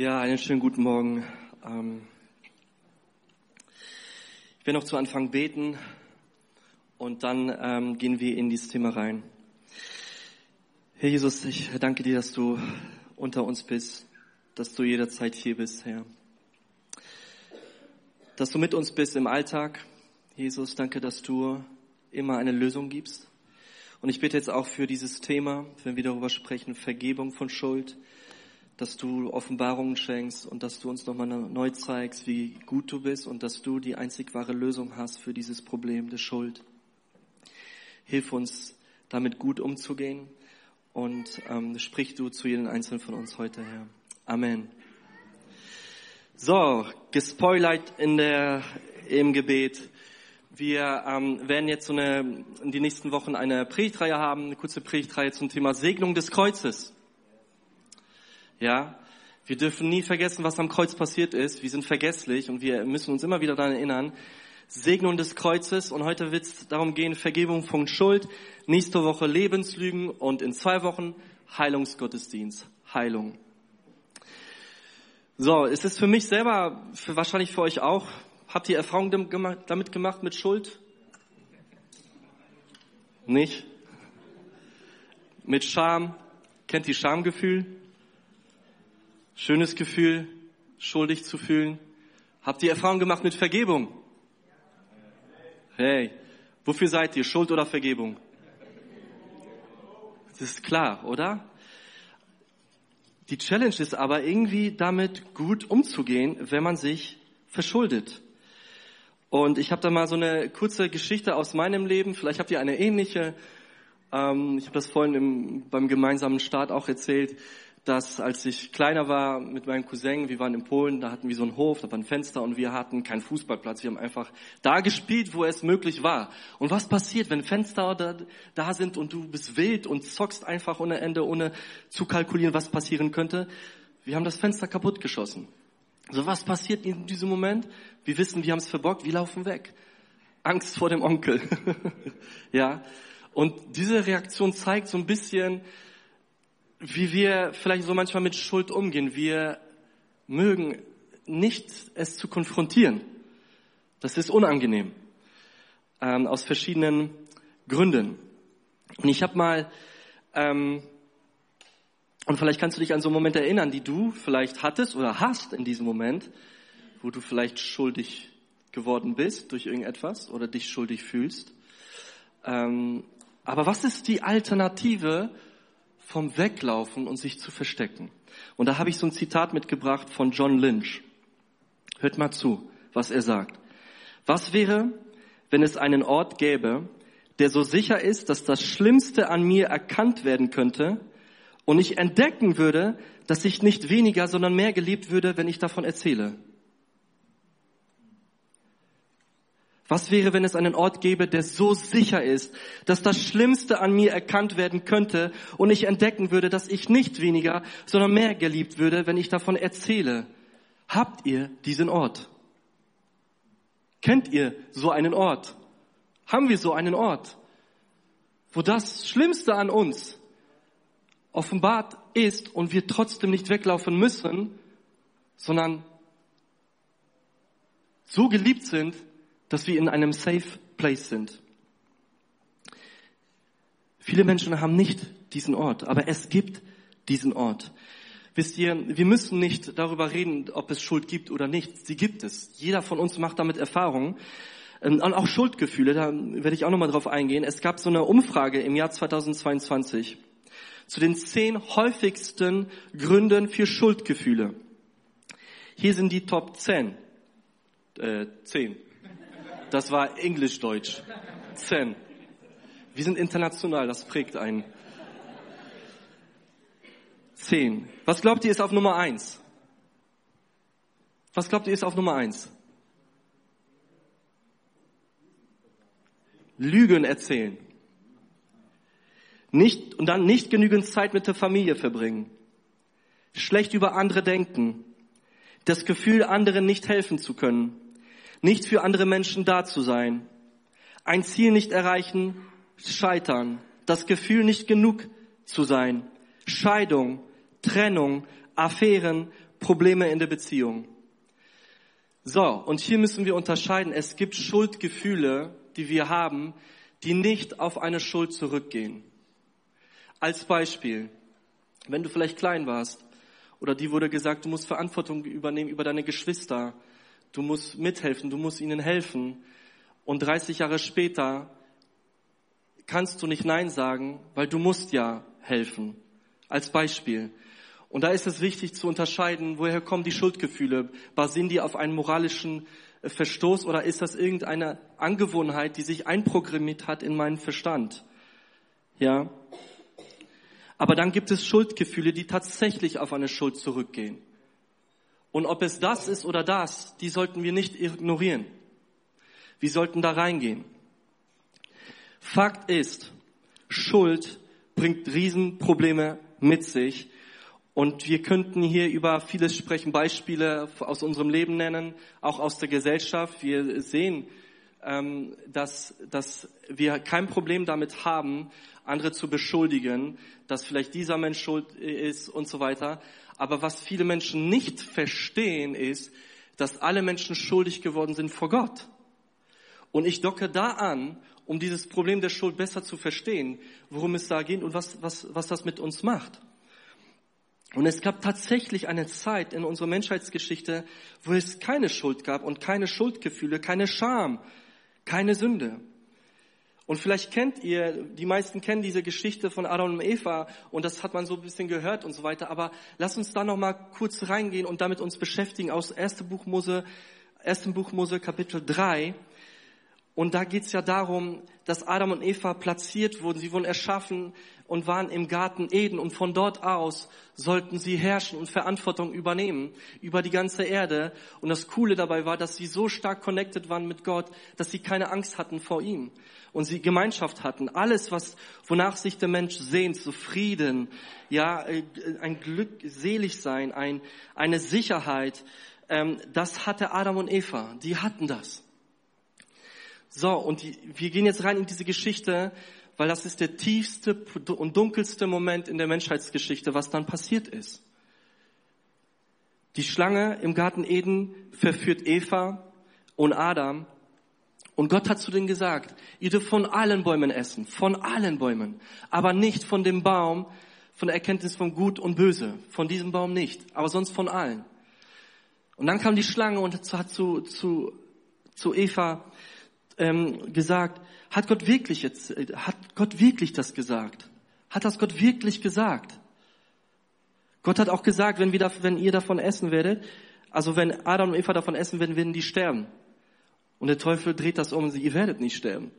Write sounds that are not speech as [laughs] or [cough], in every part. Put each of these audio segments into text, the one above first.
Ja, einen schönen guten Morgen. Ähm, ich werde noch zu Anfang beten und dann ähm, gehen wir in dieses Thema rein. Herr Jesus, ich danke dir, dass du unter uns bist, dass du jederzeit hier bist, Herr. Dass du mit uns bist im Alltag. Jesus, danke, dass du immer eine Lösung gibst. Und ich bitte jetzt auch für dieses Thema, wenn wir darüber sprechen, Vergebung von Schuld, dass du Offenbarungen schenkst und dass du uns nochmal neu zeigst, wie gut du bist und dass du die einzig wahre Lösung hast für dieses Problem der Schuld. Hilf uns, damit gut umzugehen und ähm, sprich du zu jedem Einzelnen von uns heute, Herr. Amen. So, gespoilert in der, im Gebet. Wir ähm, werden jetzt so eine, in den nächsten Wochen eine Predigtreihe haben, eine kurze Predigtreihe zum Thema Segnung des Kreuzes. Ja, wir dürfen nie vergessen, was am Kreuz passiert ist. Wir sind vergesslich und wir müssen uns immer wieder daran erinnern. Segnung des Kreuzes und heute wird es darum gehen, Vergebung von Schuld, nächste Woche Lebenslügen und in zwei Wochen Heilungsgottesdienst, Heilung. So, es ist für mich selber, für, wahrscheinlich für euch auch, habt ihr Erfahrungen damit gemacht mit Schuld? Nicht? Mit Scham? Kennt ihr Schamgefühl? Schönes Gefühl, schuldig zu fühlen. Habt ihr Erfahrung gemacht mit Vergebung? Hey, wofür seid ihr? Schuld oder Vergebung? Das ist klar, oder? Die Challenge ist aber irgendwie damit gut umzugehen, wenn man sich verschuldet. Und ich habe da mal so eine kurze Geschichte aus meinem Leben. Vielleicht habt ihr eine ähnliche. Ähm, ich habe das vorhin im, beim gemeinsamen Start auch erzählt dass als ich kleiner war mit meinem Cousin, wir waren in Polen, da hatten wir so einen Hof, da war ein Fenster und wir hatten keinen Fußballplatz. Wir haben einfach da gespielt, wo es möglich war. Und was passiert, wenn Fenster da, da sind und du bist wild und zockst einfach ohne Ende, ohne zu kalkulieren, was passieren könnte? Wir haben das Fenster kaputt geschossen. So was passiert in diesem Moment? Wir wissen, wir haben es verbockt, wir laufen weg. Angst vor dem Onkel. [laughs] ja. Und diese Reaktion zeigt so ein bisschen, wie wir vielleicht so manchmal mit Schuld umgehen. Wir mögen nicht es zu konfrontieren. Das ist unangenehm. Ähm, aus verschiedenen Gründen. Und ich habe mal, ähm, und vielleicht kannst du dich an so einen Moment erinnern, die du vielleicht hattest oder hast in diesem Moment, wo du vielleicht schuldig geworden bist durch irgendetwas oder dich schuldig fühlst. Ähm, aber was ist die Alternative vom Weglaufen und sich zu verstecken. Und da habe ich so ein Zitat mitgebracht von John Lynch. Hört mal zu, was er sagt. Was wäre, wenn es einen Ort gäbe, der so sicher ist, dass das Schlimmste an mir erkannt werden könnte und ich entdecken würde, dass ich nicht weniger, sondern mehr geliebt würde, wenn ich davon erzähle? Was wäre, wenn es einen Ort gäbe, der so sicher ist, dass das Schlimmste an mir erkannt werden könnte und ich entdecken würde, dass ich nicht weniger, sondern mehr geliebt würde, wenn ich davon erzähle? Habt ihr diesen Ort? Kennt ihr so einen Ort? Haben wir so einen Ort, wo das Schlimmste an uns offenbart ist und wir trotzdem nicht weglaufen müssen, sondern so geliebt sind, dass wir in einem safe place sind. Viele Menschen haben nicht diesen Ort, aber es gibt diesen Ort. Wisst ihr, wir müssen nicht darüber reden, ob es Schuld gibt oder nicht. Sie gibt es. Jeder von uns macht damit Erfahrungen. Ähm, und auch Schuldgefühle, da werde ich auch nochmal drauf eingehen. Es gab so eine Umfrage im Jahr 2022 zu den zehn häufigsten Gründen für Schuldgefühle. Hier sind die Top 10. Äh, 10. Das war Englisch-Deutsch. Zen. Wir sind international, das prägt einen. Zehn. Was glaubt ihr ist auf Nummer eins? Was glaubt ihr ist auf Nummer eins? Lügen erzählen. Nicht, und dann nicht genügend Zeit mit der Familie verbringen. Schlecht über andere denken. Das Gefühl, anderen nicht helfen zu können nicht für andere Menschen da zu sein, ein Ziel nicht erreichen, scheitern, das Gefühl nicht genug zu sein, Scheidung, Trennung, Affären, Probleme in der Beziehung. So, und hier müssen wir unterscheiden. Es gibt Schuldgefühle, die wir haben, die nicht auf eine Schuld zurückgehen. Als Beispiel, wenn du vielleicht klein warst oder die wurde gesagt, du musst Verantwortung übernehmen über deine Geschwister, du musst mithelfen, du musst ihnen helfen und 30 Jahre später kannst du nicht Nein sagen, weil du musst ja helfen. Als Beispiel. Und da ist es wichtig zu unterscheiden, woher kommen die Schuldgefühle? Basieren die auf einem moralischen äh, Verstoß oder ist das irgendeine Angewohnheit, die sich einprogrammiert hat in meinen Verstand? Ja. Aber dann gibt es Schuldgefühle, die tatsächlich auf eine Schuld zurückgehen. Und ob es das ist oder das, die sollten wir nicht ignorieren. Wir sollten da reingehen. Fakt ist, Schuld bringt Riesenprobleme mit sich und wir könnten hier über vieles sprechen, Beispiele aus unserem Leben nennen, auch aus der Gesellschaft. Wir sehen, ähm, dass, dass wir kein Problem damit haben, andere zu beschuldigen, dass vielleicht dieser Mensch schuld ist und so weiter. Aber was viele Menschen nicht verstehen, ist, dass alle Menschen schuldig geworden sind vor Gott. Und ich docke da an, um dieses Problem der Schuld besser zu verstehen, worum es da geht und was, was, was das mit uns macht. Und es gab tatsächlich eine Zeit in unserer Menschheitsgeschichte, wo es keine Schuld gab und keine Schuldgefühle, keine Scham, keine Sünde. Und vielleicht kennt ihr, die meisten kennen diese Geschichte von Adam und Eva und das hat man so ein bisschen gehört und so weiter. Aber lass uns da noch mal kurz reingehen und damit uns beschäftigen aus 1. Buch Mose, 1. Buch Mose Kapitel 3. Und da geht's ja darum, dass Adam und Eva platziert wurden. Sie wurden erschaffen und waren im Garten Eden. Und von dort aus sollten sie herrschen und Verantwortung übernehmen über die ganze Erde. Und das Coole dabei war, dass sie so stark connected waren mit Gott, dass sie keine Angst hatten vor ihm. Und sie Gemeinschaft hatten. Alles, was, wonach sich der Mensch sehnt, so Frieden, ja, äh, ein Glück, selig sein, ein, eine Sicherheit, ähm, das hatte Adam und Eva. Die hatten das. So, und die, wir gehen jetzt rein in diese Geschichte, weil das ist der tiefste und dunkelste Moment in der Menschheitsgeschichte, was dann passiert ist. Die Schlange im Garten Eden verführt Eva und Adam. Und Gott hat zu denen gesagt, ihr dürft von allen Bäumen essen, von allen Bäumen, aber nicht von dem Baum, von der Erkenntnis von Gut und Böse, von diesem Baum nicht, aber sonst von allen. Und dann kam die Schlange und hat zu, zu, zu Eva ähm, gesagt, hat Gott wirklich jetzt, äh, hat Gott wirklich das gesagt? Hat das Gott wirklich gesagt? Gott hat auch gesagt, wenn, wir da, wenn ihr davon essen werdet, also wenn Adam und Eva davon essen werden, werden die sterben. Und der Teufel dreht das um, ihr werdet nicht sterben.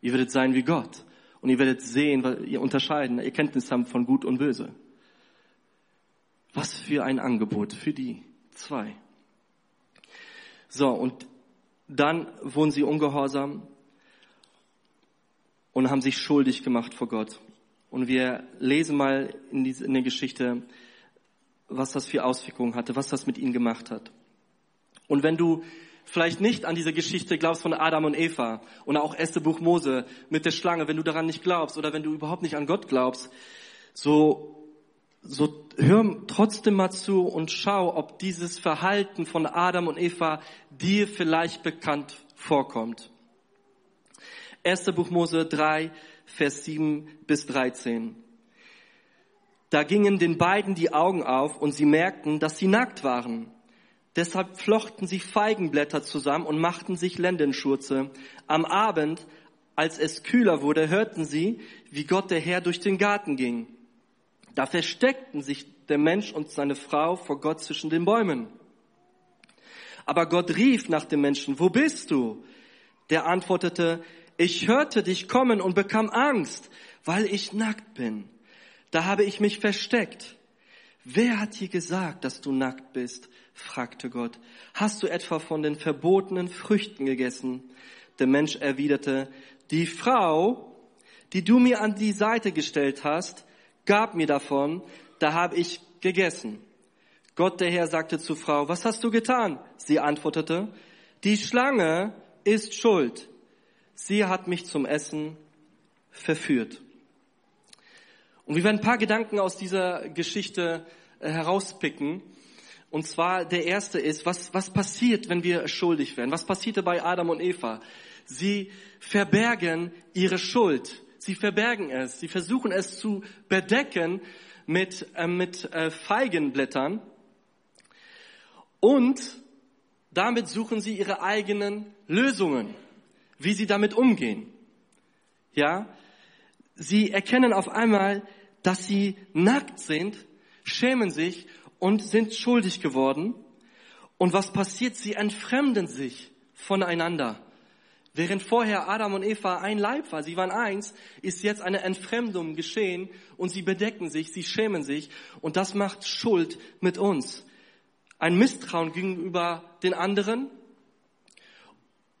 Ihr werdet sein wie Gott. Und ihr werdet sehen, ihr unterscheiden, Erkenntnis haben von Gut und Böse. Was für ein Angebot für die zwei. So, und dann wurden sie ungehorsam und haben sich schuldig gemacht vor Gott. Und wir lesen mal in, der Geschichte, was das für Auswirkungen hatte, was das mit ihnen gemacht hat. Und wenn du vielleicht nicht an diese Geschichte glaubst von Adam und Eva und auch erste Buch Mose mit der Schlange, wenn du daran nicht glaubst oder wenn du überhaupt nicht an Gott glaubst, so so hör trotzdem mal zu und schau, ob dieses Verhalten von Adam und Eva dir vielleicht bekannt vorkommt. 1. Buch Mose 3, Vers 7 bis 13. Da gingen den beiden die Augen auf und sie merkten, dass sie nackt waren. Deshalb flochten sie Feigenblätter zusammen und machten sich Lendenschurze. Am Abend, als es kühler wurde, hörten sie, wie Gott der Herr durch den Garten ging. Da versteckten sich der Mensch und seine Frau vor Gott zwischen den Bäumen. Aber Gott rief nach dem Menschen, wo bist du? Der antwortete, ich hörte dich kommen und bekam Angst, weil ich nackt bin. Da habe ich mich versteckt. Wer hat dir gesagt, dass du nackt bist? fragte Gott. Hast du etwa von den verbotenen Früchten gegessen? Der Mensch erwiderte, die Frau, die du mir an die Seite gestellt hast, gab mir davon, da habe ich gegessen. Gott der Herr sagte zur Frau, was hast du getan? Sie antwortete, die Schlange ist schuld. Sie hat mich zum Essen verführt. Und wir werden ein paar Gedanken aus dieser Geschichte äh, herauspicken. Und zwar der erste ist, was, was passiert, wenn wir schuldig werden? Was passierte bei Adam und Eva? Sie verbergen ihre Schuld. Sie verbergen es. Sie versuchen es zu bedecken mit, äh, mit äh, Feigenblättern. Und damit suchen sie ihre eigenen Lösungen, wie sie damit umgehen. Ja, sie erkennen auf einmal, dass sie nackt sind, schämen sich und sind schuldig geworden. Und was passiert? Sie entfremden sich voneinander. Während vorher Adam und Eva ein Leib war, sie waren eins, ist jetzt eine Entfremdung geschehen und sie bedecken sich, sie schämen sich und das macht Schuld mit uns. Ein Misstrauen gegenüber den anderen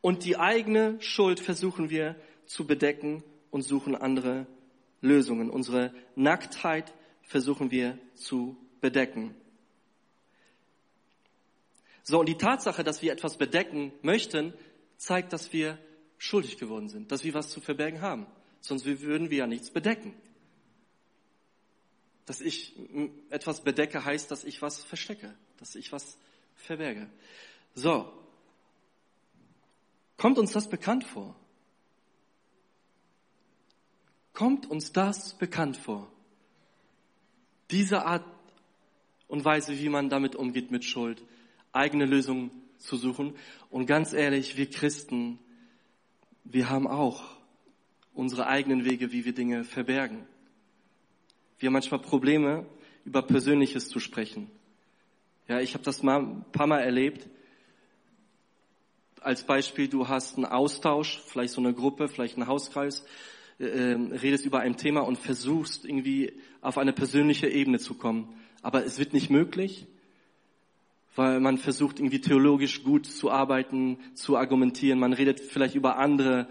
und die eigene Schuld versuchen wir zu bedecken und suchen andere Lösungen. Unsere Nacktheit versuchen wir zu bedecken. So, und die Tatsache, dass wir etwas bedecken möchten, zeigt, dass wir schuldig geworden sind, dass wir was zu verbergen haben. Sonst würden wir ja nichts bedecken. Dass ich etwas bedecke, heißt, dass ich was verstecke, dass ich was verberge. So. Kommt uns das bekannt vor? Kommt uns das bekannt vor? Diese Art und Weise, wie man damit umgeht mit Schuld eigene Lösungen zu suchen. Und ganz ehrlich, wir Christen, wir haben auch unsere eigenen Wege, wie wir Dinge verbergen. Wir haben manchmal Probleme, über Persönliches zu sprechen. Ja, ich habe das mal ein paar Mal erlebt. Als Beispiel, du hast einen Austausch, vielleicht so eine Gruppe, vielleicht einen Hauskreis, äh, redest über ein Thema und versuchst irgendwie auf eine persönliche Ebene zu kommen. Aber es wird nicht möglich, weil man versucht irgendwie theologisch gut zu arbeiten, zu argumentieren. Man redet vielleicht über andere,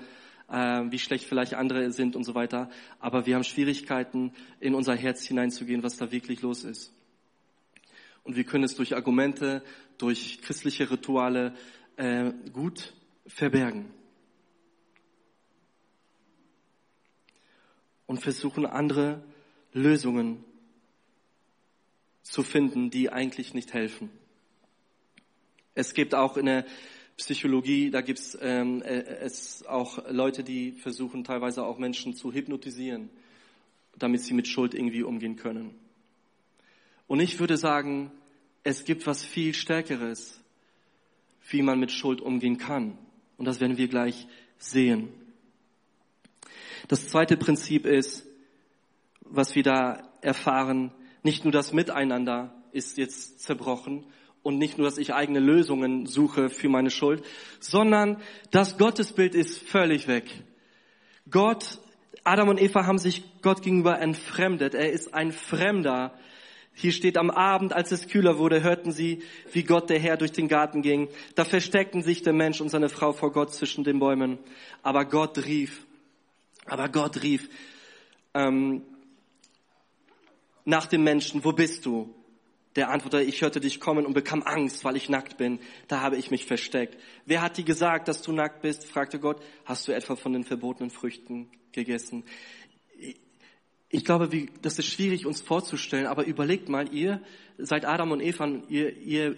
äh, wie schlecht vielleicht andere sind und so weiter. Aber wir haben Schwierigkeiten, in unser Herz hineinzugehen, was da wirklich los ist. Und wir können es durch Argumente, durch christliche Rituale äh, gut verbergen. Und versuchen andere Lösungen zu finden, die eigentlich nicht helfen. Es gibt auch in der Psychologie, da gibt ähm, äh, es auch Leute, die versuchen teilweise auch Menschen zu hypnotisieren, damit sie mit Schuld irgendwie umgehen können. Und ich würde sagen, es gibt was viel Stärkeres, wie man mit Schuld umgehen kann. Und das werden wir gleich sehen. Das zweite Prinzip ist, was wir da erfahren, nicht nur das Miteinander ist jetzt zerbrochen, und nicht nur, dass ich eigene Lösungen suche für meine Schuld, sondern das Gottesbild ist völlig weg. Gott, Adam und Eva haben sich Gott gegenüber entfremdet. Er ist ein Fremder. Hier steht am Abend, als es kühler wurde, hörten sie, wie Gott der Herr durch den Garten ging. Da versteckten sich der Mensch und seine Frau vor Gott zwischen den Bäumen. Aber Gott rief, aber Gott rief ähm, nach dem Menschen, wo bist du? Der antwortete, ich hörte dich kommen und bekam Angst, weil ich nackt bin. Da habe ich mich versteckt. Wer hat dir gesagt, dass du nackt bist? fragte Gott. Hast du etwa von den verbotenen Früchten gegessen? Ich glaube, wie, das ist schwierig uns vorzustellen, aber überlegt mal, ihr seid Adam und Eva, ihr, ihr,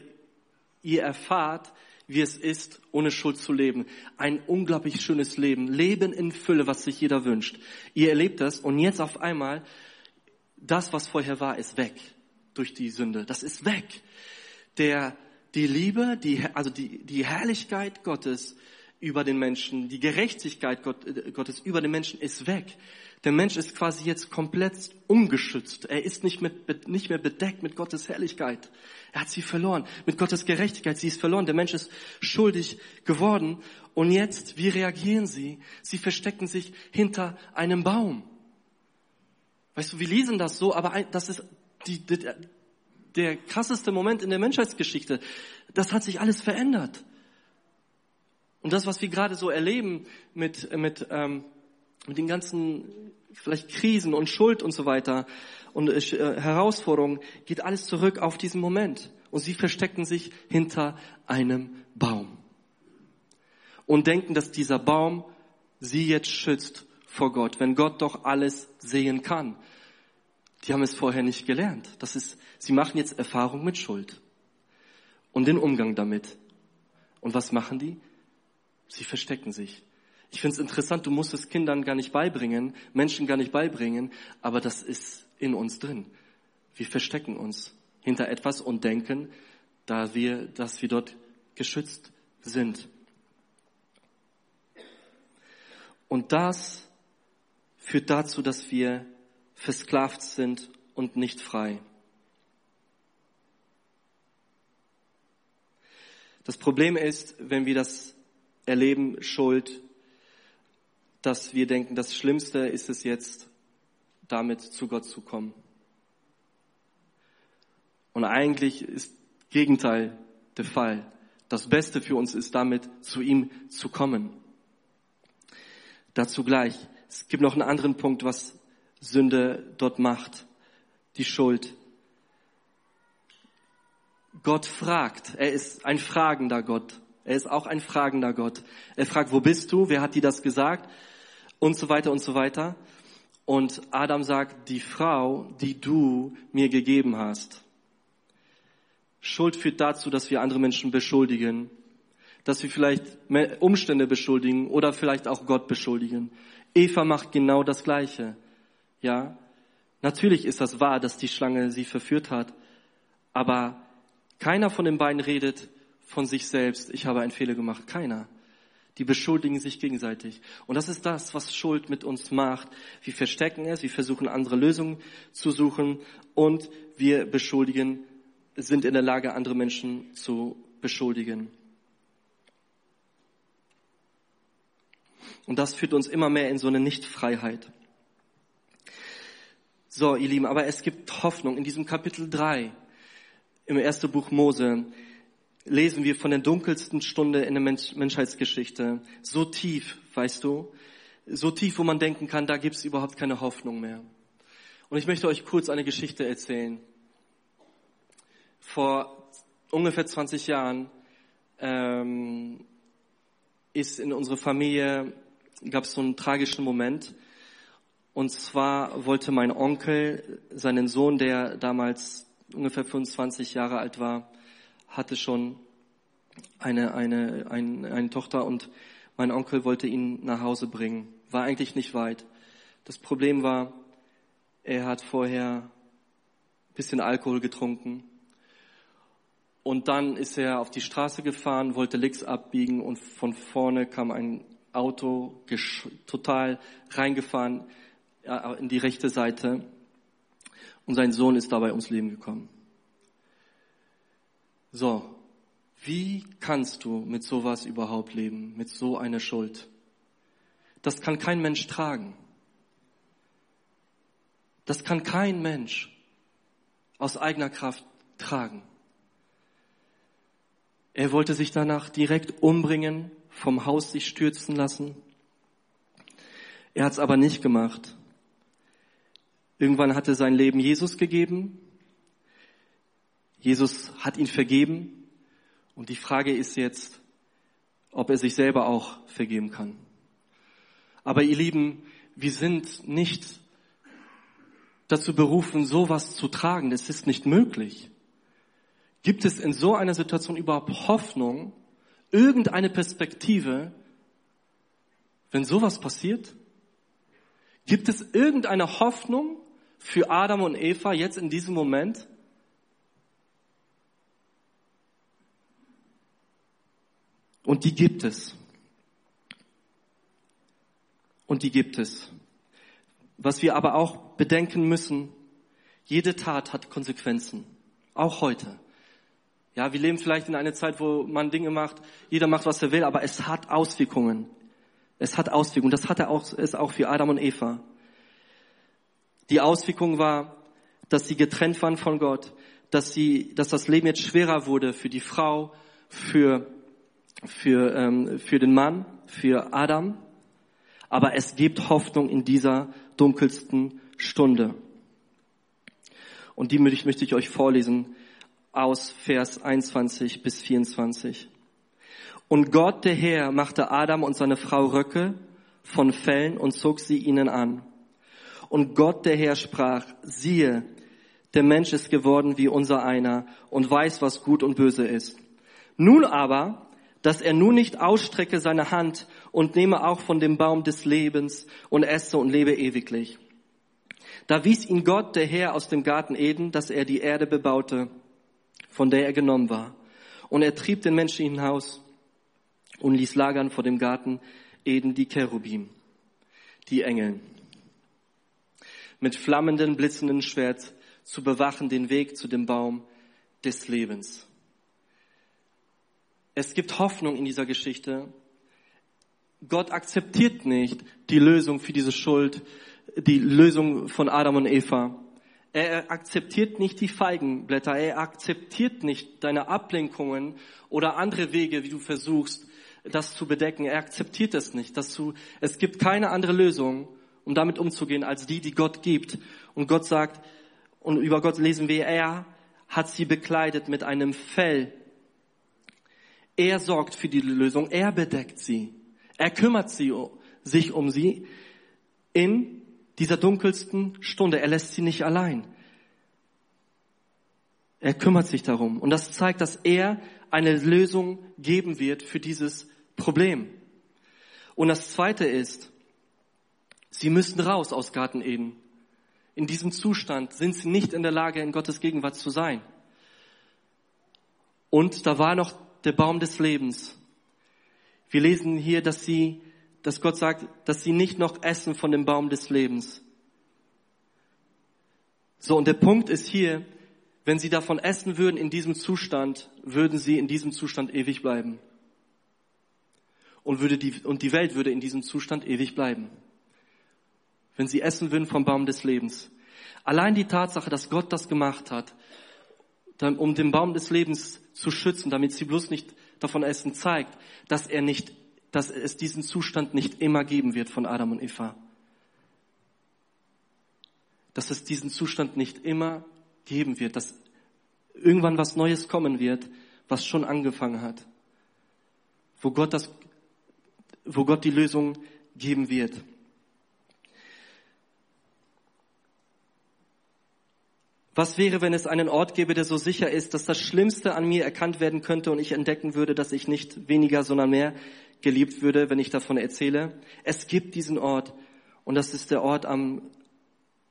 ihr erfahrt, wie es ist, ohne Schuld zu leben. Ein unglaublich schönes Leben. Leben in Fülle, was sich jeder wünscht. Ihr erlebt das und jetzt auf einmal, das, was vorher war, ist weg durch die Sünde. Das ist weg. Der, die Liebe, die, also die, die Herrlichkeit Gottes über den Menschen, die Gerechtigkeit äh, Gottes über den Menschen ist weg. Der Mensch ist quasi jetzt komplett ungeschützt. Er ist nicht, mit, nicht mehr bedeckt mit Gottes Herrlichkeit. Er hat sie verloren. Mit Gottes Gerechtigkeit, sie ist verloren. Der Mensch ist schuldig geworden. Und jetzt, wie reagieren sie? Sie verstecken sich hinter einem Baum. Weißt du, wir lesen das so, aber das ist die, die, der krasseste Moment in der Menschheitsgeschichte. Das hat sich alles verändert. Und das, was wir gerade so erleben mit, mit, ähm, mit den ganzen vielleicht Krisen und Schuld und so weiter und äh, Herausforderungen, geht alles zurück auf diesen Moment. Und sie verstecken sich hinter einem Baum und denken, dass dieser Baum sie jetzt schützt vor Gott, wenn Gott doch alles sehen kann. Die haben es vorher nicht gelernt. Das ist, sie machen jetzt Erfahrung mit Schuld. und den Umgang damit. Und was machen die? Sie verstecken sich. Ich finde es interessant, du musst es Kindern gar nicht beibringen, Menschen gar nicht beibringen, aber das ist in uns drin. Wir verstecken uns hinter etwas und denken, da wir, dass wir dort geschützt sind. Und das führt dazu, dass wir versklavt sind und nicht frei. Das Problem ist, wenn wir das erleben, Schuld, dass wir denken, das Schlimmste ist es jetzt, damit zu Gott zu kommen. Und eigentlich ist Gegenteil der Fall. Das Beste für uns ist damit, zu ihm zu kommen. Dazu gleich. Es gibt noch einen anderen Punkt, was Sünde dort macht. Die Schuld. Gott fragt. Er ist ein fragender Gott. Er ist auch ein fragender Gott. Er fragt, wo bist du? Wer hat dir das gesagt? Und so weiter und so weiter. Und Adam sagt, die Frau, die du mir gegeben hast. Schuld führt dazu, dass wir andere Menschen beschuldigen, dass wir vielleicht Umstände beschuldigen oder vielleicht auch Gott beschuldigen. Eva macht genau das Gleiche. Ja, natürlich ist das wahr, dass die Schlange sie verführt hat, aber keiner von den beiden redet von sich selbst, ich habe einen Fehler gemacht. Keiner. Die beschuldigen sich gegenseitig. Und das ist das, was Schuld mit uns macht. Wir verstecken es, wir versuchen andere Lösungen zu suchen und wir beschuldigen sind in der Lage, andere Menschen zu beschuldigen. Und das führt uns immer mehr in so eine Nichtfreiheit. So, ihr Lieben, aber es gibt Hoffnung. In diesem Kapitel 3 im ersten Buch Mose lesen wir von der dunkelsten Stunde in der Mensch Menschheitsgeschichte. So tief, weißt du, so tief, wo man denken kann, da gibt es überhaupt keine Hoffnung mehr. Und ich möchte euch kurz eine Geschichte erzählen vor ungefähr 20 Jahren ähm, ist in unserer Familie, gab es so einen tragischen Moment. Und zwar wollte mein Onkel seinen Sohn, der damals ungefähr 25 Jahre alt war, hatte schon eine, eine, eine, eine Tochter und mein Onkel wollte ihn nach Hause bringen. War eigentlich nicht weit. Das Problem war, er hat vorher ein bisschen Alkohol getrunken und dann ist er auf die Straße gefahren, wollte links abbiegen und von vorne kam ein Auto total reingefahren in die rechte Seite. Und sein Sohn ist dabei ums Leben gekommen. So, wie kannst du mit sowas überhaupt leben, mit so einer Schuld? Das kann kein Mensch tragen. Das kann kein Mensch aus eigener Kraft tragen. Er wollte sich danach direkt umbringen, vom Haus sich stürzen lassen. Er hat es aber nicht gemacht. Irgendwann hat er sein Leben Jesus gegeben. Jesus hat ihn vergeben. Und die Frage ist jetzt, ob er sich selber auch vergeben kann. Aber ihr Lieben, wir sind nicht dazu berufen, sowas zu tragen. Das ist nicht möglich. Gibt es in so einer Situation überhaupt Hoffnung, irgendeine Perspektive, wenn sowas passiert? Gibt es irgendeine Hoffnung für Adam und Eva jetzt in diesem Moment? Und die gibt es. Und die gibt es. Was wir aber auch bedenken müssen, jede Tat hat Konsequenzen. Auch heute. Ja, wir leben vielleicht in einer Zeit, wo man Dinge macht, jeder macht, was er will, aber es hat Auswirkungen. Es hat Auswirkungen. Das hatte auch, es auch für Adam und Eva. Die Auswirkung war, dass sie getrennt waren von Gott, dass sie, dass das Leben jetzt schwerer wurde für die Frau, für, für, ähm, für den Mann, für Adam. Aber es gibt Hoffnung in dieser dunkelsten Stunde. Und die möchte ich, möchte ich euch vorlesen aus Vers 21 bis 24. Und Gott, der Herr, machte Adam und seine Frau Röcke von Fellen und zog sie ihnen an. Und Gott, der Herr, sprach, siehe, der Mensch ist geworden wie unser einer und weiß, was gut und böse ist. Nun aber, dass er nun nicht ausstrecke seine Hand und nehme auch von dem Baum des Lebens und esse und lebe ewiglich. Da wies ihn Gott, der Herr, aus dem Garten Eden, dass er die Erde bebaute, von der er genommen war. Und er trieb den Menschen hinaus und ließ lagern vor dem Garten Eden die Cherubim, die Engel, mit flammenden, blitzenden Schwert zu bewachen den Weg zu dem Baum des Lebens. Es gibt Hoffnung in dieser Geschichte. Gott akzeptiert nicht die Lösung für diese Schuld, die Lösung von Adam und Eva. Er akzeptiert nicht die Feigenblätter. Er akzeptiert nicht deine Ablenkungen oder andere Wege, wie du versuchst, das zu bedecken. Er akzeptiert es nicht. Dass du, es gibt keine andere Lösung, um damit umzugehen, als die, die Gott gibt. Und Gott sagt, und über Gott lesen wir, er hat sie bekleidet mit einem Fell. Er sorgt für die Lösung. Er bedeckt sie. Er kümmert sie, sich um sie in dieser dunkelsten Stunde. Er lässt sie nicht allein. Er kümmert sich darum. Und das zeigt, dass er eine Lösung geben wird für dieses Problem. Und das zweite ist, sie müssen raus aus Garten Eden. In diesem Zustand sind sie nicht in der Lage, in Gottes Gegenwart zu sein. Und da war noch der Baum des Lebens. Wir lesen hier, dass sie, dass Gott sagt, dass sie nicht noch essen von dem Baum des Lebens. So, und der Punkt ist hier, wenn sie davon essen würden in diesem Zustand, würden sie in diesem Zustand ewig bleiben. Und würde die, und die Welt würde in diesem Zustand ewig bleiben. Wenn sie essen würden vom Baum des Lebens. Allein die Tatsache, dass Gott das gemacht hat, um den Baum des Lebens zu schützen, damit sie bloß nicht davon essen, zeigt, dass er nicht, dass es diesen Zustand nicht immer geben wird von Adam und Eva. Dass es diesen Zustand nicht immer geben wird, dass irgendwann was Neues kommen wird, was schon angefangen hat. Wo Gott das, wo Gott die Lösung geben wird. Was wäre, wenn es einen Ort gäbe, der so sicher ist, dass das Schlimmste an mir erkannt werden könnte und ich entdecken würde, dass ich nicht weniger, sondern mehr geliebt würde, wenn ich davon erzähle? Es gibt diesen Ort und das ist der Ort am,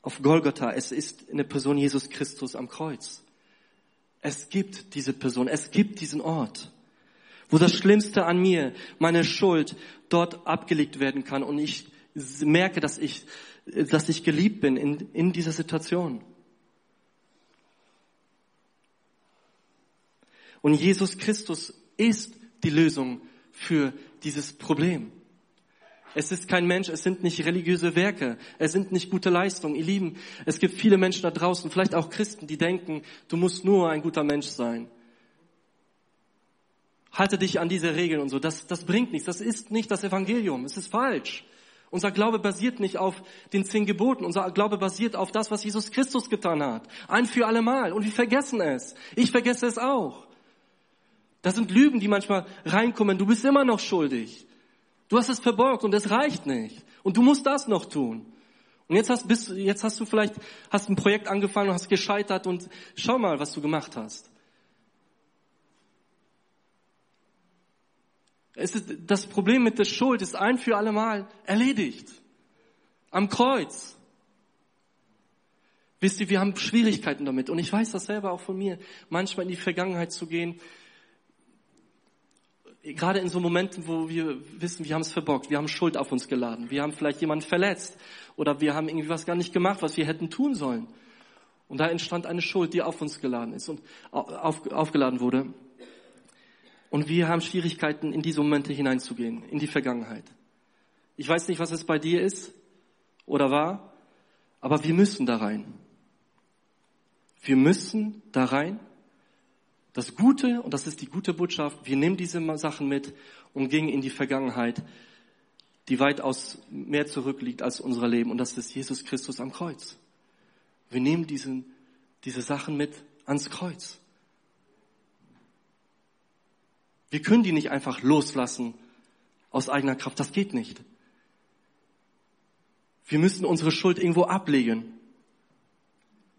auf Golgotha. Es ist eine Person Jesus Christus am Kreuz. Es gibt diese Person, es gibt diesen Ort, wo das Schlimmste an mir, meine Schuld, dort abgelegt werden kann und ich merke, dass ich, dass ich geliebt bin in, in dieser Situation. Und Jesus Christus ist die Lösung für dieses Problem. Es ist kein Mensch, es sind nicht religiöse Werke, es sind nicht gute Leistungen. Ihr Lieben, es gibt viele Menschen da draußen, vielleicht auch Christen, die denken, du musst nur ein guter Mensch sein. Halte dich an diese Regeln und so. Das, das bringt nichts. Das ist nicht das Evangelium. Es ist falsch. Unser Glaube basiert nicht auf den zehn Geboten. Unser Glaube basiert auf das, was Jesus Christus getan hat. Ein für alle Mal. Und wir vergessen es. Ich vergesse es auch. Das sind Lügen, die manchmal reinkommen. Du bist immer noch schuldig. Du hast es verborgt und es reicht nicht. Und du musst das noch tun. Und jetzt hast, bist, jetzt hast du vielleicht hast ein Projekt angefangen und hast gescheitert und schau mal, was du gemacht hast. Ist, das Problem mit der Schuld ist ein für alle Mal erledigt. Am Kreuz. Wisst ihr, wir haben Schwierigkeiten damit. Und ich weiß das selber auch von mir, manchmal in die Vergangenheit zu gehen gerade in so Momenten, wo wir wissen, wir haben es verbockt, wir haben Schuld auf uns geladen, wir haben vielleicht jemanden verletzt oder wir haben irgendwie was gar nicht gemacht, was wir hätten tun sollen. Und da entstand eine Schuld, die auf uns geladen ist und auf, aufgeladen wurde. Und wir haben Schwierigkeiten, in diese Momente hineinzugehen, in die Vergangenheit. Ich weiß nicht, was es bei dir ist oder war, aber wir müssen da rein. Wir müssen da rein das Gute, und das ist die gute Botschaft, wir nehmen diese Sachen mit und gehen in die Vergangenheit, die weitaus mehr zurückliegt als unser Leben, und das ist Jesus Christus am Kreuz. Wir nehmen diesen, diese Sachen mit ans Kreuz. Wir können die nicht einfach loslassen aus eigener Kraft. Das geht nicht. Wir müssen unsere Schuld irgendwo ablegen.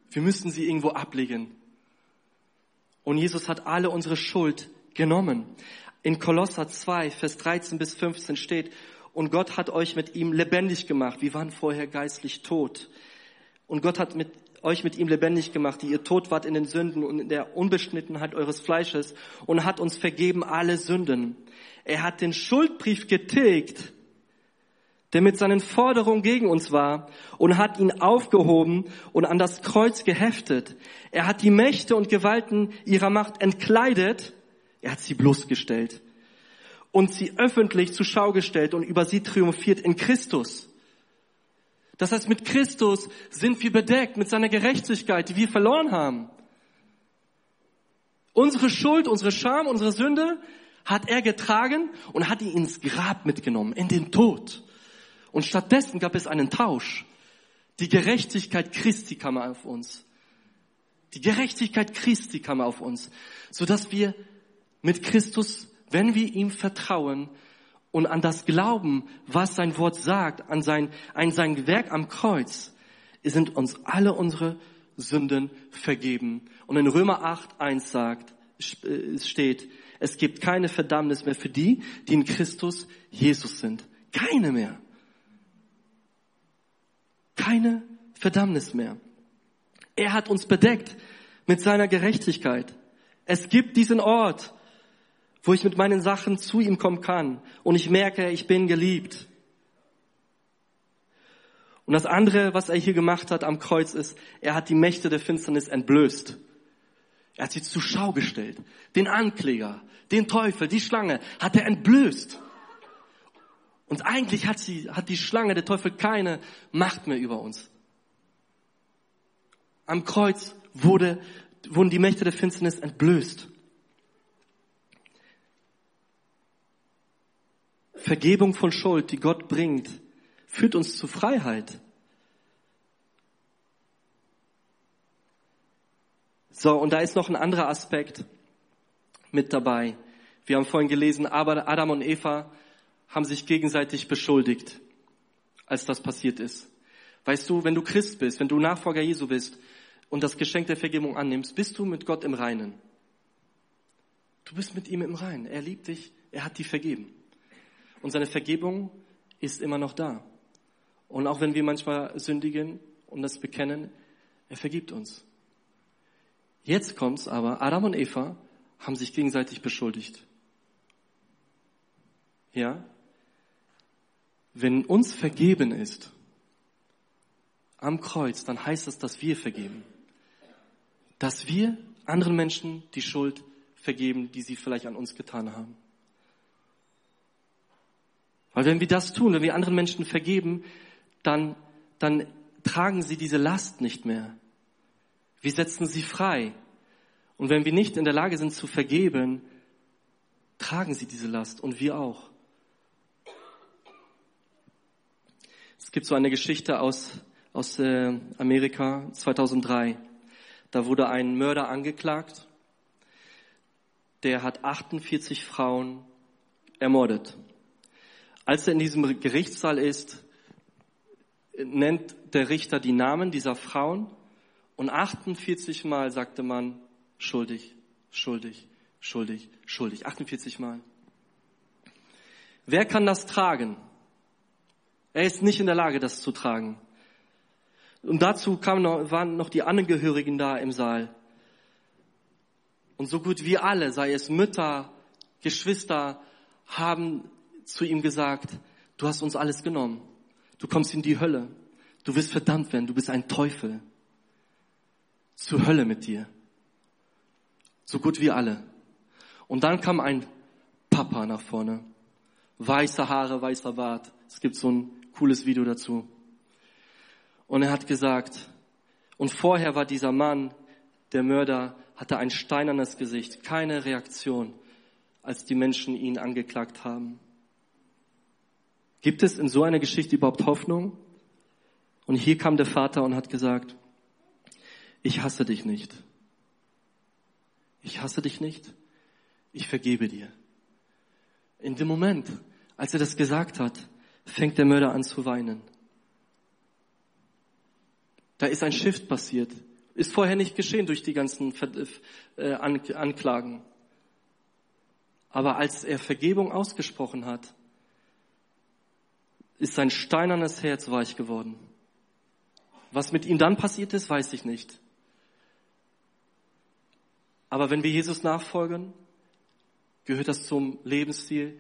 Wir müssen sie irgendwo ablegen. Und Jesus hat alle unsere Schuld genommen. In Kolosser 2, Vers 13 bis 15 steht, und Gott hat euch mit ihm lebendig gemacht. Wir waren vorher geistlich tot. Und Gott hat mit, euch mit ihm lebendig gemacht, die ihr tot wart in den Sünden und in der Unbeschnittenheit eures Fleisches und hat uns vergeben alle Sünden. Er hat den Schuldbrief getilgt, der mit seinen Forderungen gegen uns war und hat ihn aufgehoben und an das Kreuz geheftet. Er hat die Mächte und Gewalten ihrer Macht entkleidet. Er hat sie bloßgestellt und sie öffentlich zur Schau gestellt und über sie triumphiert in Christus. Das heißt, mit Christus sind wir bedeckt mit seiner Gerechtigkeit, die wir verloren haben. Unsere Schuld, unsere Scham, unsere Sünde hat er getragen und hat ihn ins Grab mitgenommen, in den Tod. Und stattdessen gab es einen Tausch. Die Gerechtigkeit Christi kam auf uns. Die Gerechtigkeit Christi kam auf uns, sodass wir mit Christus wenn wir ihm vertrauen und an das glauben, was sein Wort sagt, an sein, an sein Werk am Kreuz, sind uns alle unsere Sünden vergeben. Und in Römer 8, 1 sagt, äh, steht, es gibt keine Verdammnis mehr für die, die in Christus Jesus sind. Keine mehr. Keine Verdammnis mehr. Er hat uns bedeckt mit seiner Gerechtigkeit. Es gibt diesen Ort, wo ich mit meinen Sachen zu ihm kommen kann und ich merke, ich bin geliebt. Und das andere, was er hier gemacht hat am Kreuz ist, er hat die Mächte der Finsternis entblößt. Er hat sie zur Schau gestellt. Den Ankläger, den Teufel, die Schlange hat er entblößt. Und eigentlich hat sie, hat die Schlange, der Teufel keine Macht mehr über uns. Am Kreuz wurde, wurden die Mächte der Finsternis entblößt. Vergebung von Schuld, die Gott bringt, führt uns zu Freiheit. So, und da ist noch ein anderer Aspekt mit dabei. Wir haben vorhin gelesen, Adam und Eva haben sich gegenseitig beschuldigt, als das passiert ist. Weißt du, wenn du Christ bist, wenn du Nachfolger Jesu bist und das Geschenk der Vergebung annimmst, bist du mit Gott im Reinen. Du bist mit ihm im Reinen. Er liebt dich, er hat dich vergeben. Und seine Vergebung ist immer noch da. Und auch wenn wir manchmal sündigen und das bekennen, er vergibt uns. Jetzt kommt's aber, Adam und Eva haben sich gegenseitig beschuldigt. Ja? Wenn uns vergeben ist am Kreuz, dann heißt das, dass wir vergeben. Dass wir anderen Menschen die Schuld vergeben, die sie vielleicht an uns getan haben. Weil wenn wir das tun, wenn wir anderen Menschen vergeben, dann, dann tragen sie diese Last nicht mehr. Wir setzen sie frei. Und wenn wir nicht in der Lage sind zu vergeben, tragen sie diese Last und wir auch. Es gibt so eine Geschichte aus, aus äh, Amerika 2003. Da wurde ein Mörder angeklagt. Der hat 48 Frauen ermordet. Als er in diesem Gerichtssaal ist, nennt der Richter die Namen dieser Frauen und 48 Mal sagte man schuldig, schuldig, schuldig, schuldig. 48 Mal. Wer kann das tragen? Er ist nicht in der Lage, das zu tragen. Und dazu kamen noch, waren noch die Angehörigen da im Saal. Und so gut wie alle, sei es Mütter, Geschwister, haben zu ihm gesagt, du hast uns alles genommen. Du kommst in die Hölle. Du wirst verdammt werden. Du bist ein Teufel. Zur Hölle mit dir. So gut wie alle. Und dann kam ein Papa nach vorne. Weiße Haare, weißer Bart. Es gibt so ein cooles Video dazu. Und er hat gesagt, und vorher war dieser Mann, der Mörder, hatte ein steinernes Gesicht, keine Reaktion, als die Menschen ihn angeklagt haben. Gibt es in so einer Geschichte überhaupt Hoffnung? Und hier kam der Vater und hat gesagt, ich hasse dich nicht. Ich hasse dich nicht. Ich vergebe dir. In dem Moment, als er das gesagt hat, fängt der Mörder an zu weinen. Da ist ein Shift passiert. Ist vorher nicht geschehen durch die ganzen äh, Anklagen. Aber als er Vergebung ausgesprochen hat, ist sein steinernes Herz weich geworden. Was mit ihm dann passiert ist, weiß ich nicht. Aber wenn wir Jesus nachfolgen, gehört das zum Lebensstil,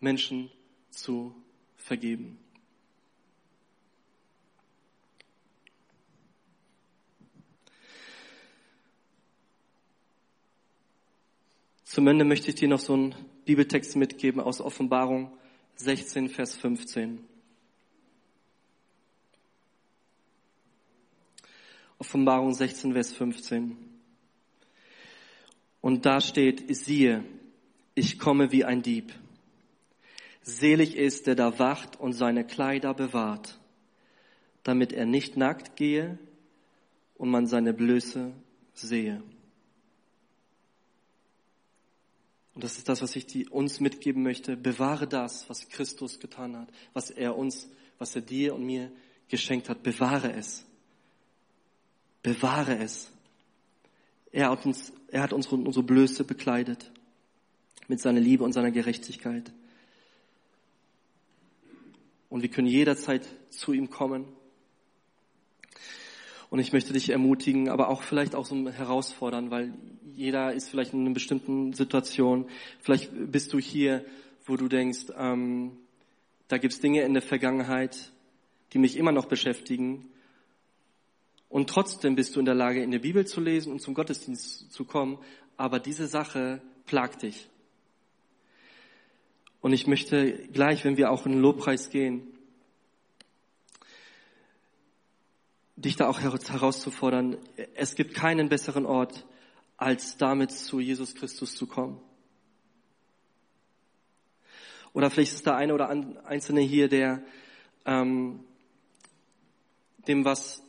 Menschen zu vergeben. Zum Ende möchte ich dir noch so einen Bibeltext mitgeben aus Offenbarung 16, Vers 15. Offenbarung 16, Vers 15. Und da steht, siehe, ich komme wie ein Dieb. Selig ist, der da wacht und seine Kleider bewahrt, damit er nicht nackt gehe und man seine Blöße sehe. Und das ist das, was ich die, uns mitgeben möchte. Bewahre das, was Christus getan hat, was er uns, was er dir und mir geschenkt hat. Bewahre es. Bewahre es. Er hat uns, er hat unsere, unsere Blöße bekleidet mit seiner Liebe und seiner Gerechtigkeit. Und wir können jederzeit zu ihm kommen und ich möchte dich ermutigen, aber auch vielleicht auch so herausfordern, weil jeder ist vielleicht in einer bestimmten Situation. Vielleicht bist du hier, wo du denkst, ähm, da gibt's Dinge in der Vergangenheit, die mich immer noch beschäftigen. Und trotzdem bist du in der Lage, in der Bibel zu lesen und zum Gottesdienst zu kommen. Aber diese Sache plagt dich. Und ich möchte gleich, wenn wir auch in den Lobpreis gehen, dich da auch herauszufordern. Es gibt keinen besseren Ort, als damit zu Jesus Christus zu kommen. Oder vielleicht ist der eine oder einzelne hier, der ähm, dem was,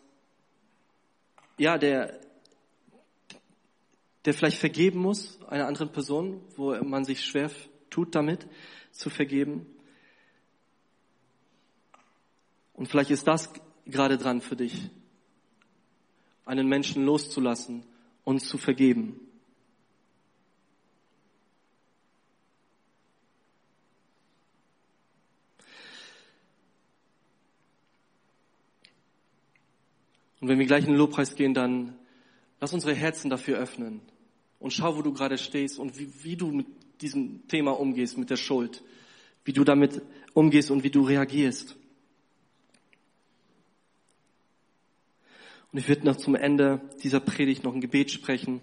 ja, der, der vielleicht vergeben muss, einer anderen Person, wo man sich schwer tut damit zu vergeben. Und vielleicht ist das gerade dran für dich, einen Menschen loszulassen und zu vergeben. Und wenn wir gleich in den Lobpreis gehen, dann lass unsere Herzen dafür öffnen und schau, wo du gerade stehst und wie, wie du mit diesem Thema umgehst, mit der Schuld, wie du damit umgehst und wie du reagierst. Und ich werde noch zum Ende dieser Predigt noch ein Gebet sprechen.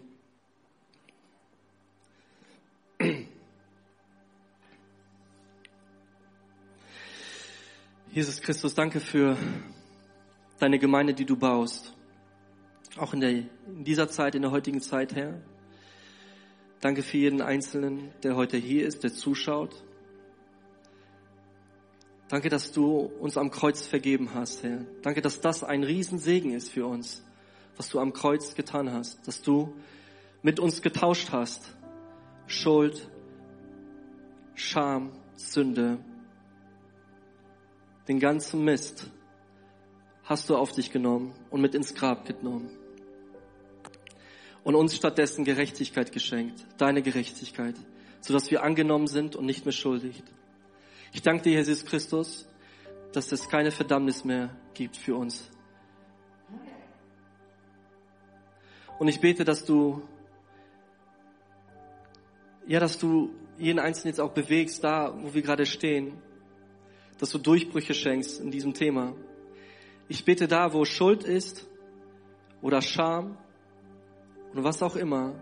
Jesus Christus, danke für deine Gemeinde, die du baust. Auch in, der, in dieser Zeit, in der heutigen Zeit, Herr. Danke für jeden Einzelnen, der heute hier ist, der zuschaut. Danke, dass du uns am Kreuz vergeben hast, Herr. Danke, dass das ein Riesensegen ist für uns, was du am Kreuz getan hast, dass du mit uns getauscht hast. Schuld, Scham, Sünde, den ganzen Mist hast du auf dich genommen und mit ins Grab genommen. Und uns stattdessen Gerechtigkeit geschenkt, deine Gerechtigkeit, sodass wir angenommen sind und nicht mehr schuldig. Ich danke dir, Jesus Christus, dass es keine Verdammnis mehr gibt für uns. Und ich bete, dass du, ja, dass du jeden Einzelnen jetzt auch bewegst, da, wo wir gerade stehen, dass du Durchbrüche schenkst in diesem Thema. Ich bete da, wo Schuld ist oder Scham oder was auch immer.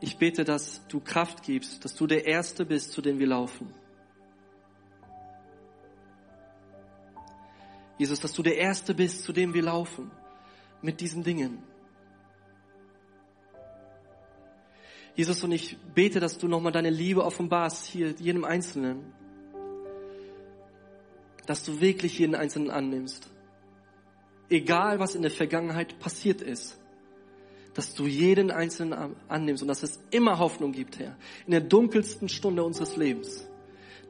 Ich bete, dass du Kraft gibst, dass du der Erste bist, zu dem wir laufen. Jesus, dass du der Erste bist, zu dem wir laufen mit diesen Dingen. Jesus, und ich bete, dass du nochmal deine Liebe offenbarst hier jedem Einzelnen. Dass du wirklich jeden Einzelnen annimmst. Egal, was in der Vergangenheit passiert ist. Dass du jeden Einzelnen annimmst und dass es immer Hoffnung gibt, Herr. In der dunkelsten Stunde unseres Lebens.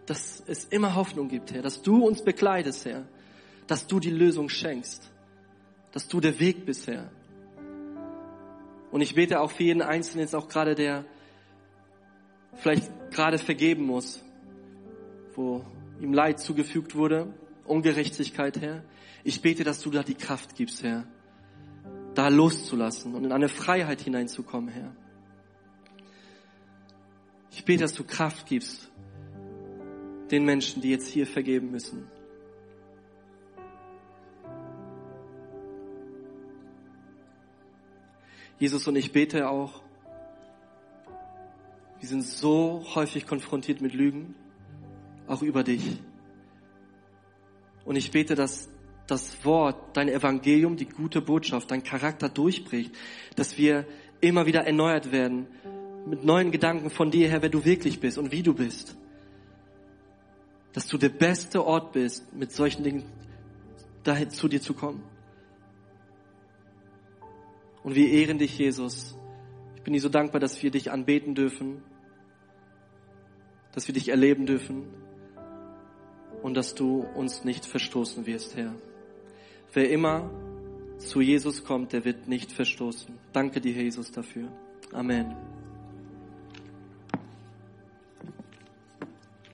Dass es immer Hoffnung gibt, Herr. Dass du uns bekleidest, Herr dass du die Lösung schenkst, dass du der Weg bist, Herr. Und ich bete auch für jeden Einzelnen jetzt auch gerade, der vielleicht gerade vergeben muss, wo ihm Leid zugefügt wurde, Ungerechtigkeit, Herr. Ich bete, dass du da die Kraft gibst, Herr, da loszulassen und in eine Freiheit hineinzukommen, Herr. Ich bete, dass du Kraft gibst den Menschen, die jetzt hier vergeben müssen. Jesus, und ich bete auch, wir sind so häufig konfrontiert mit Lügen, auch über dich. Und ich bete, dass das Wort, dein Evangelium, die gute Botschaft, dein Charakter durchbricht, dass wir immer wieder erneuert werden mit neuen Gedanken von dir her, wer du wirklich bist und wie du bist. Dass du der beste Ort bist, mit solchen Dingen dahin zu dir zu kommen. Und wir ehren dich, Jesus. Ich bin dir so dankbar, dass wir dich anbeten dürfen, dass wir dich erleben dürfen und dass du uns nicht verstoßen wirst, Herr. Wer immer zu Jesus kommt, der wird nicht verstoßen. Danke dir, Jesus, dafür. Amen.